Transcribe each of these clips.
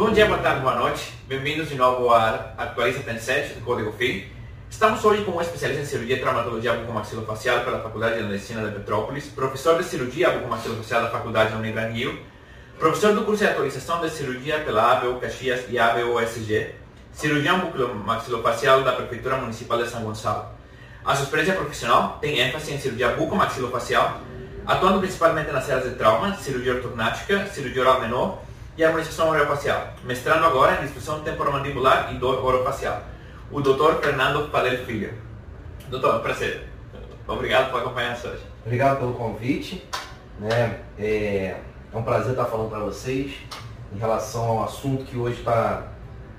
Bom dia, boa tarde, boa noite. Bem-vindos de novo à Atualiza 37 do Código FIM. Estamos hoje com um especialista em cirurgia e traumatologia bucomaxilofacial pela Faculdade de Medicina de Petrópolis, professor de cirurgia bucomaxilofacial da Faculdade de Unigranil, professor do curso de atualização de cirurgia pela ABU Caxias e ABU USG, cirurgião bucomaxilofacial da Prefeitura Municipal de São Gonçalo. A sua experiência profissional tem ênfase em cirurgia bucomaxilofacial, atuando principalmente nas áreas de trauma, cirurgia ortognática, cirurgia oral menor e harmonização orofacial, mestrando agora em disfunção temporomandibular e dor orofacial. O Dr. Fernando Padel Filho. Doutor, prazer. Obrigado por acompanhar-nos hoje. Obrigado pelo convite. Né? É, é um prazer estar falando para vocês em relação ao assunto que hoje está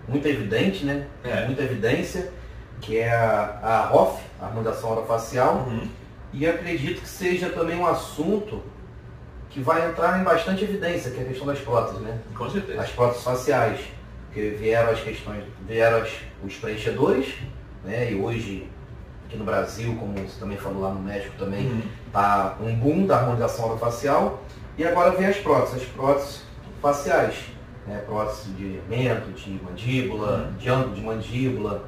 muito evidente, né? É. Muita evidência, que é a, a ROF, a harmonização orofacial. Uhum. E acredito que seja também um assunto que vai entrar em bastante evidência, que é a questão das próteses, né? Com certeza. As próteses faciais, porque vieram as questões, vieram as, os preenchedores, né? E hoje, aqui no Brasil, como você também falou lá no México também, Uhum. tá um boom da harmonização orofacial. E agora vem as próteses, as próteses faciais, né? Prótese de mento, de mandíbula, Uhum. de ângulo de mandíbula.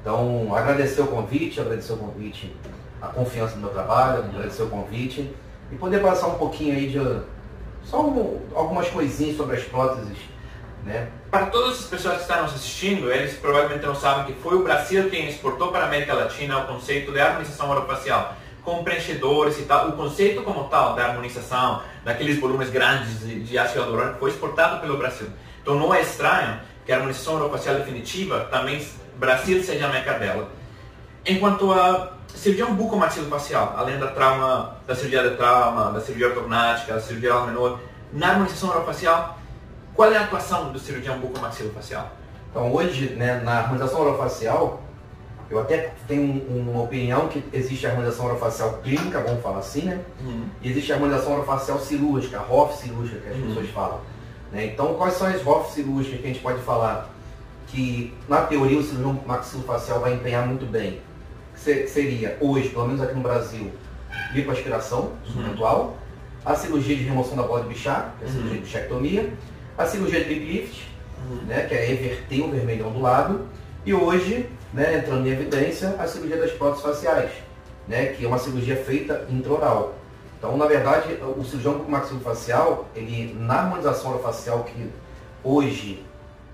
Então, agradecer o convite, agradecer o convite, a confiança no meu trabalho, agradecer o convite e poder passar um pouquinho aí de só um- algumas coisinhas sobre as próteses, né? Para todas as pessoas que estão nos assistindo, eles provavelmente não sabem que foi o Brasil quem exportou para a América Latina o conceito de harmonização orofacial, com preenchedores e tal. O conceito como tal da harmonização, daqueles volumes grandes de, de ácido hialurônico, foi exportado pelo Brasil. Então não é estranho que a harmonização orofacial definitiva também Brasil seja a meca dela. Enquanto a cirurgia bucomaxilofacial, além da trauma, da cirurgia de trauma, da cirurgia ortognática, da cirurgia menor, na harmonização orofacial, qual é a atuação do cirurgião bucomaxilofacial? Então hoje, né, na harmonização orofacial, eu até tenho um- uma opinião que existe a harmonização orofacial clínica, vamos falar assim, né? E existe a harmonização orofacial cirúrgica, a ROF cirúrgica que as Uhum. pessoas falam. né? Então quais são as ROF cirúrgicas que a gente pode falar que na teoria o cirurgião maxilofacial vai empenhar muito bem? Que se- seria hoje, pelo menos aqui no Brasil, lipoaspiração instrumental, a cirurgia de remoção da bola de Bichat, que é a Uhum. cirurgia de bichectomia, a cirurgia de lift, Uhum. né, que é everter o vermelhão do lado, e hoje, né, entrando em evidência, a cirurgia das próteses faciais, né, que é uma cirurgia feita intraoral. Então, na verdade, o cirurgião maxilofacial, ele na harmonização orofacial que hoje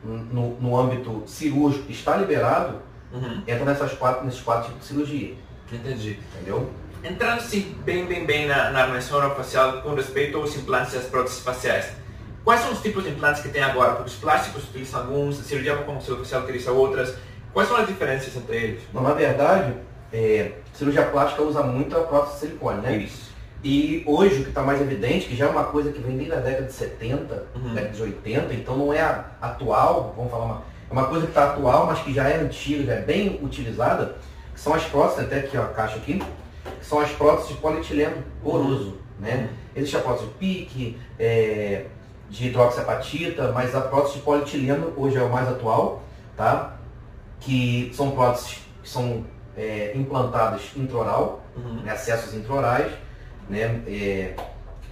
no, no âmbito cirúrgico está liberado, Uhum. entra nessas quatro, nesses quatro tipos de cirurgia, Entendi. entendeu? Entrando-se bem, bem, bem na, na harmonização orofacial com respeito aos implantes e às próteses faciais. Quais são os tipos de implantes que tem agora? Porque os plásticos utilizam alguns, a cirurgia bucomaxilofacial utiliza outras. Quais são as diferenças entre eles? Então, na verdade, é, cirurgia plástica usa muito a prótese de silicone, né? Isso. E hoje o que está mais evidente, que já é uma coisa que vem desde a década de 70, Uhum. década de 80, então não é atual, vamos falar uma, uma coisa que está atual, mas que já é antiga, já é bem utilizada, que são as próteses, até aqui ó, a caixa aqui, que são as próteses de polietileno poroso, né? Existe a prótese de pique, é, de hidroxiapatita, mas a prótese de polietileno hoje é o mais atual, tá? Que são próteses que são é, implantadas intraoral, Uhum. né, acessos intraorais, né, é,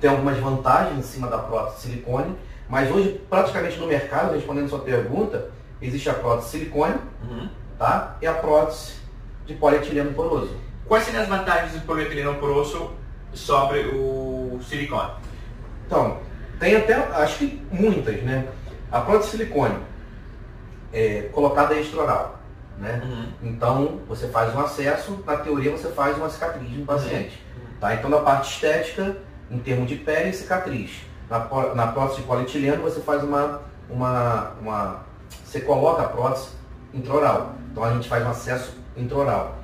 tem algumas vantagens em cima da prótese de silicone, mas hoje praticamente no mercado, respondendo sua pergunta, existe a prótese de silicone, Uhum. tá, e a prótese de polietileno poroso. Quais seriam as vantagens do polietileno poroso sobre o silicone? Então, tem até, acho que muitas, né? A prótese de silicone é colocada extraoral, né? Uhum. Então, você faz um acesso, na teoria você faz uma cicatriz no paciente. Tá? Então, na parte estética, em termos de pele, cicatriz. Na, na prótese de polietileno, você faz uma, uma, uma... Você coloca a prótese intraoral. Então, a gente faz um acesso intraoral.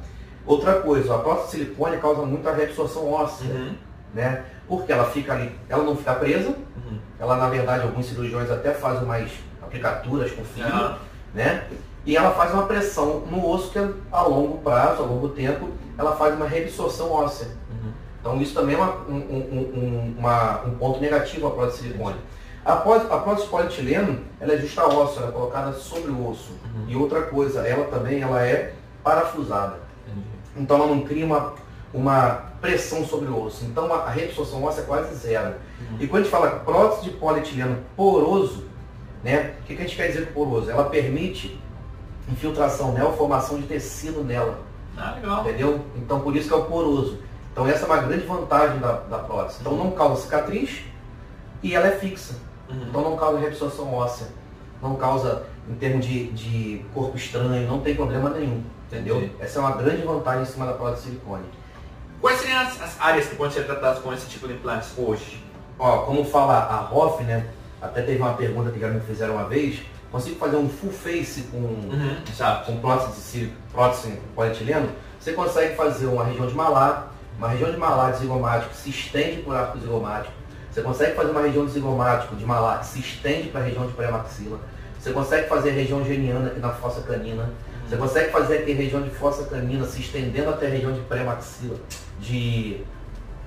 Outra coisa, a prótese de silicone causa muita reabsorção óssea, Uhum. né? Porque ela fica ali, ela não fica presa, Uhum. ela, na verdade, alguns cirurgiões até fazem mais aplicaturas com fibra, Ah. né? E ela faz uma pressão no osso que a longo prazo, a longo tempo, ela faz uma reabsorção óssea. Uhum. Então isso também é uma- um, um- um- uma- um ponto negativo à prótese de silicone. A prótese, a prótese polietileno, ela é justa óssea, ela é colocada sobre o osso. Uhum. E outra coisa, ela também ela é parafusada. Entendi. Então ela não cria uma, uma pressão sobre o osso. Então a, a reabsorção óssea é quase zero. Uhum. E quando a gente fala prótese de polietileno poroso, Né? O que, que a gente quer dizer com poroso? Ela permite infiltração nela, formação de tecido nela. Ah, legal. Entendeu? Então por isso que é o poroso. Então essa é uma grande vantagem da, da prótese. Então não causa cicatriz e ela é fixa. Uhum. Então não causa reabsorção óssea. Não causa, em termos de, de corpo estranho, não tem problema nenhum. Entendeu? Entendi. Essa é uma grande vantagem em cima da prótese de silicone. Quais seriam as, as áreas que podem ser tratadas com esse tipo de implantes hoje? Ó, como fala a Hoff, né? Até teve uma pergunta que já me fizeram uma vez. Consigo fazer um full face com, Uhum. Com prótese, de prótese polietileno? Você consegue fazer uma região de malar, uma região de malar de zigomático que se estende por arco zigomático. Você consegue fazer uma região de zigomático de malar que se estende para a região de pré-maxila. Você consegue fazer a região geniana aqui na fossa canina. Você consegue fazer aqui a região de fossa canina se estendendo até a região de pré-maxila, de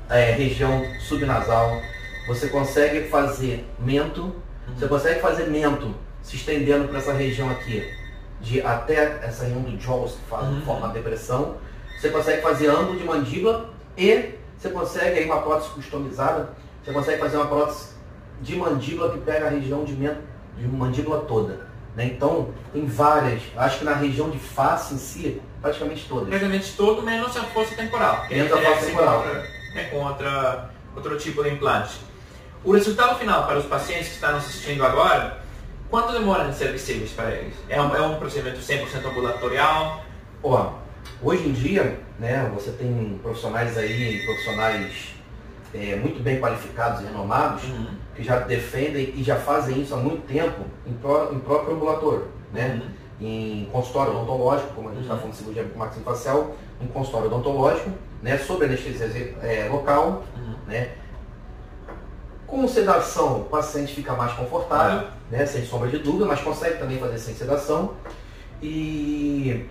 é, região subnasal. Você consegue fazer mento. Você consegue fazer mento se estendendo para essa região aqui, de até essa região do jaws que faz, Uhum. forma a depressão. Você consegue fazer ângulo de mandíbula e você consegue aí uma prótese customizada. Você consegue fazer uma prótese de mandíbula que pega a região de, de mandíbula toda. né? Então, tem várias. Acho que na região de face em si, praticamente todas. Praticamente todo, menos a força temporal. Menos a é força temporal. encontra, né, com outra, outro tipo de implante. O resultado final para os pacientes que estão assistindo agora, quanto demora em ser visíveis para eles? É um, é um procedimento 100% ambulatorial? Ó, hoje em dia, né, você tem profissionais aí, profissionais é, muito bem qualificados e renomados, Uhum. que já defendem e já fazem isso há muito tempo em, pró- em próprio ambulatório, né? Uhum. Em consultório odontológico, como a gente está Uhum. falando de cirurgia maxilofacial, em consultório odontológico, né? Sob anestesia é, local, Uhum. né? Com sedação, o paciente fica mais confortável, né? Sem sombra de dúvida, mas consegue também fazer sem sedação. E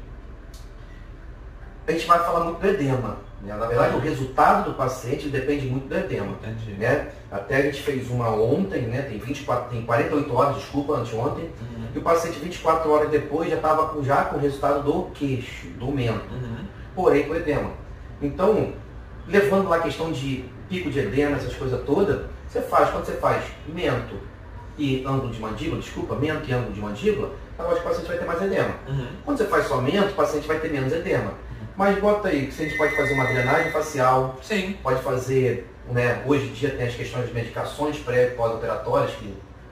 a gente vai falar muito do edema. Né? Na verdade, o resultado do paciente depende muito do edema. Entendi. Né? Até a gente fez uma ontem, né? tem, 24, tem 48 horas, desculpa, anteontem, Uhum. e o paciente 24 horas depois já estava com, já com o resultado do queixo, do mento Uhum. porém com edema. Então, levando lá a questão de pico de edema, essas coisas todas, você faz, quando você faz mento e ângulo de mandíbula, desculpa, mento e ângulo de mandíbula, eu acho que o paciente vai ter mais edema. Uhum. Quando você faz só mento, o paciente vai ter menos edema. Mas bota aí, que a gente pode fazer uma drenagem facial, Sim. pode fazer, né, hoje em dia tem as questões de medicações pré e pós-operatórias,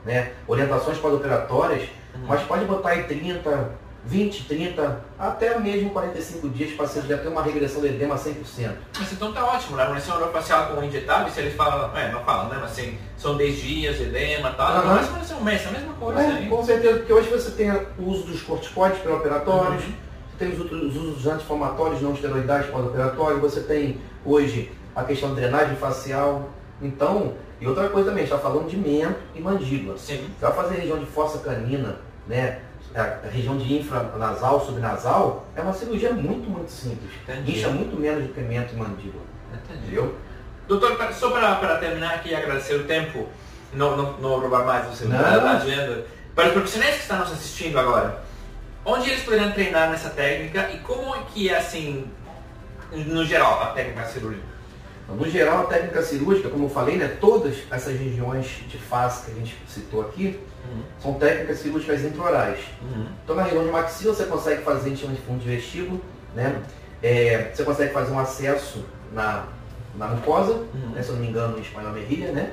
né, orientações pós-operatórias, Uhum. mas pode botar aí 30, 20, 30, até mesmo 45 dias, o paciente já tem uma regressão do edema 100%. Mas então tá ótimo, né? A harmonização orofacial com injetável, se eles falam, é, não falam, né? Mas assim, são 10 dias, edema e tal. Aham. Mas ser um mês, é a mesma coisa. É, hein? com certeza, porque hoje você tem o uso dos corticoides pré-operatórios, Uhum. Tem os, outros- os usos anti-inflamatórios não esteroidais pós-operatórios, você tem hoje a questão da drenagem facial. Então, e outra coisa também, a gente está falando de mento e mandíbula. Sim. Você vai fazer região de fossa canina, né? A região de infranasal, subnasal, é uma cirurgia muito, muito simples. Entendi. Incha muito menos do que mento e mandíbula. Entendi. Entendeu? Doutor, só para terminar aqui e agradecer o tempo, não, não, não roubar mais você Não. da agenda. Para os profissionais que estão nos assistindo agora, onde eles poderão treinar nessa técnica e como é que é assim, no geral, a técnica cirúrgica? No geral, a técnica cirúrgica, como eu falei, né, todas essas regiões de face que a gente citou aqui são técnicas cirúrgicas intraorais. Uhum. Então, na região de maxila, você consegue fazer, a gente chama de fundo de vestíbulo, né? É, você consegue fazer um acesso na, na mucosa, Uhum. né, se eu não me engano, em espanhol, merrilha, né?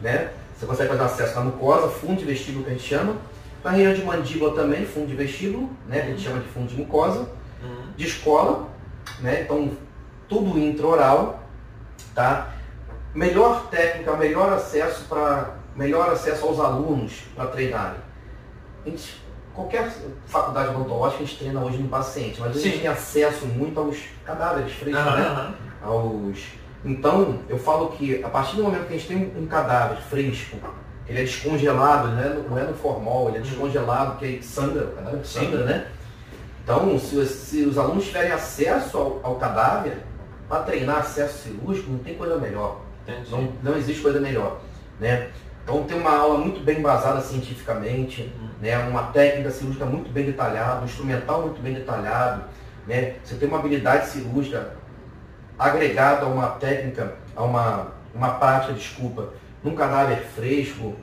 Né? Você consegue fazer um acesso na mucosa, fundo de vestíbulo que a gente chama. Na região de mandíbula também, fundo de vestíbulo, né? Que a gente chama de fundo de mucosa. Uhum. De escola, né? Então, tudo intraoral, tá? Melhor técnica, melhor acesso para melhor acesso aos alunos para treinarem. A gente, qualquer faculdade odontológica a gente treina hoje no paciente, mas a gente Sim. tem acesso muito aos cadáveres frescos, Aham, né? aos. Então, eu falo que a partir do momento que a gente tem um cadáver fresco, ele é descongelado, não é no, não é no formol, ele é descongelado, que aí sangra, o cadáver sangra, né? Então, se, os- se os alunos tiverem acesso ao, ao cadáver, para treinar acesso cirúrgico, não tem coisa melhor. Entendi. Não, não existe coisa melhor. Né? Então tem uma aula muito bem embasada cientificamente, Uhum. né? uma técnica cirúrgica muito bem detalhada, um instrumental muito bem detalhado. Né? Você tem uma habilidade cirúrgica agregada a uma técnica, a uma, uma prática, desculpa, num cadáver fresco,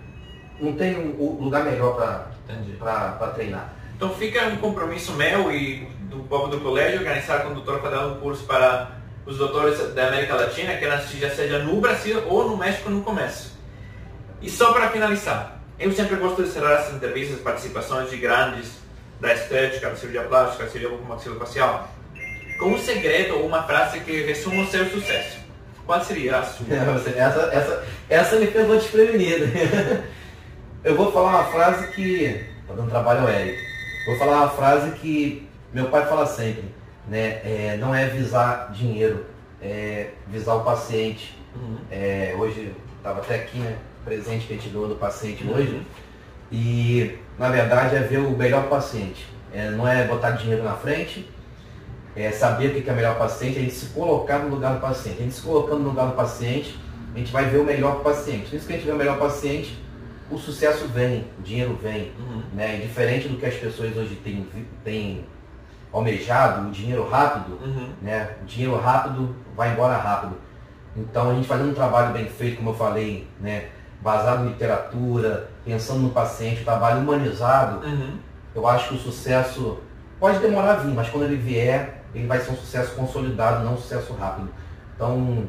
não tem um lugar melhor para treinar. Então fica um compromisso meu e do povo do colégio organizar com o doutor para dar um curso para os doutores da América Latina, que já seja no Brasil ou no México no começo. E só para finalizar, eu sempre gosto de cerrar as entrevistas, participações de grandes da estética, da cirurgia plástica, da cirurgia maxilofacial, com um segredo ou uma frase que resuma o seu sucesso. Qual seria a sua? essa, essa, essa me pegou desprevenida. eu vou falar uma frase que. Tá dando trabalho ao Eric. Vou falar uma frase que meu pai fala sempre, né? É, não é visar dinheiro, é visar o paciente. Uhum. É, hoje, estava até aqui, né? Presente que a gente ganhou do paciente uhum. hoje. E na verdade é ver o melhor paciente. É, não é botar dinheiro na frente, é saber o que é melhor paciente, a gente se colocar no lugar do paciente. A gente se colocando no lugar do paciente, a gente vai ver o melhor paciente. Isso que a gente vê o melhor paciente, o sucesso vem, o dinheiro vem. Uhum. Né? diferente do que as pessoas hoje têm, têm almejado, o dinheiro rápido, uhum. né? o dinheiro rápido vai embora rápido. Então a gente fazendo um trabalho bem feito, como eu falei, né? baseado em literatura, pensando no paciente, um trabalho humanizado, uhum. eu acho que o sucesso pode demorar a vir, mas quando ele vier, ele vai ser um sucesso consolidado, não um sucesso rápido. Então,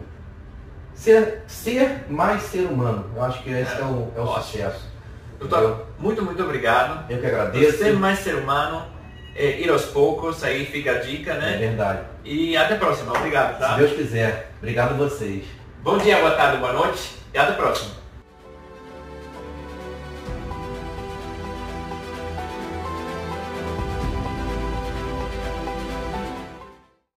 ser, ser mais ser humano, eu acho que esse é, é o, é o sucesso. Doutor, muito, muito obrigado. Eu que agradeço. Ser mais ser humano, é, ir aos poucos, aí fica a dica, né? É verdade. E até a próxima. Obrigado, tá? Se Deus quiser. Obrigado a vocês. Bom dia, boa tarde, boa noite e até a próxima.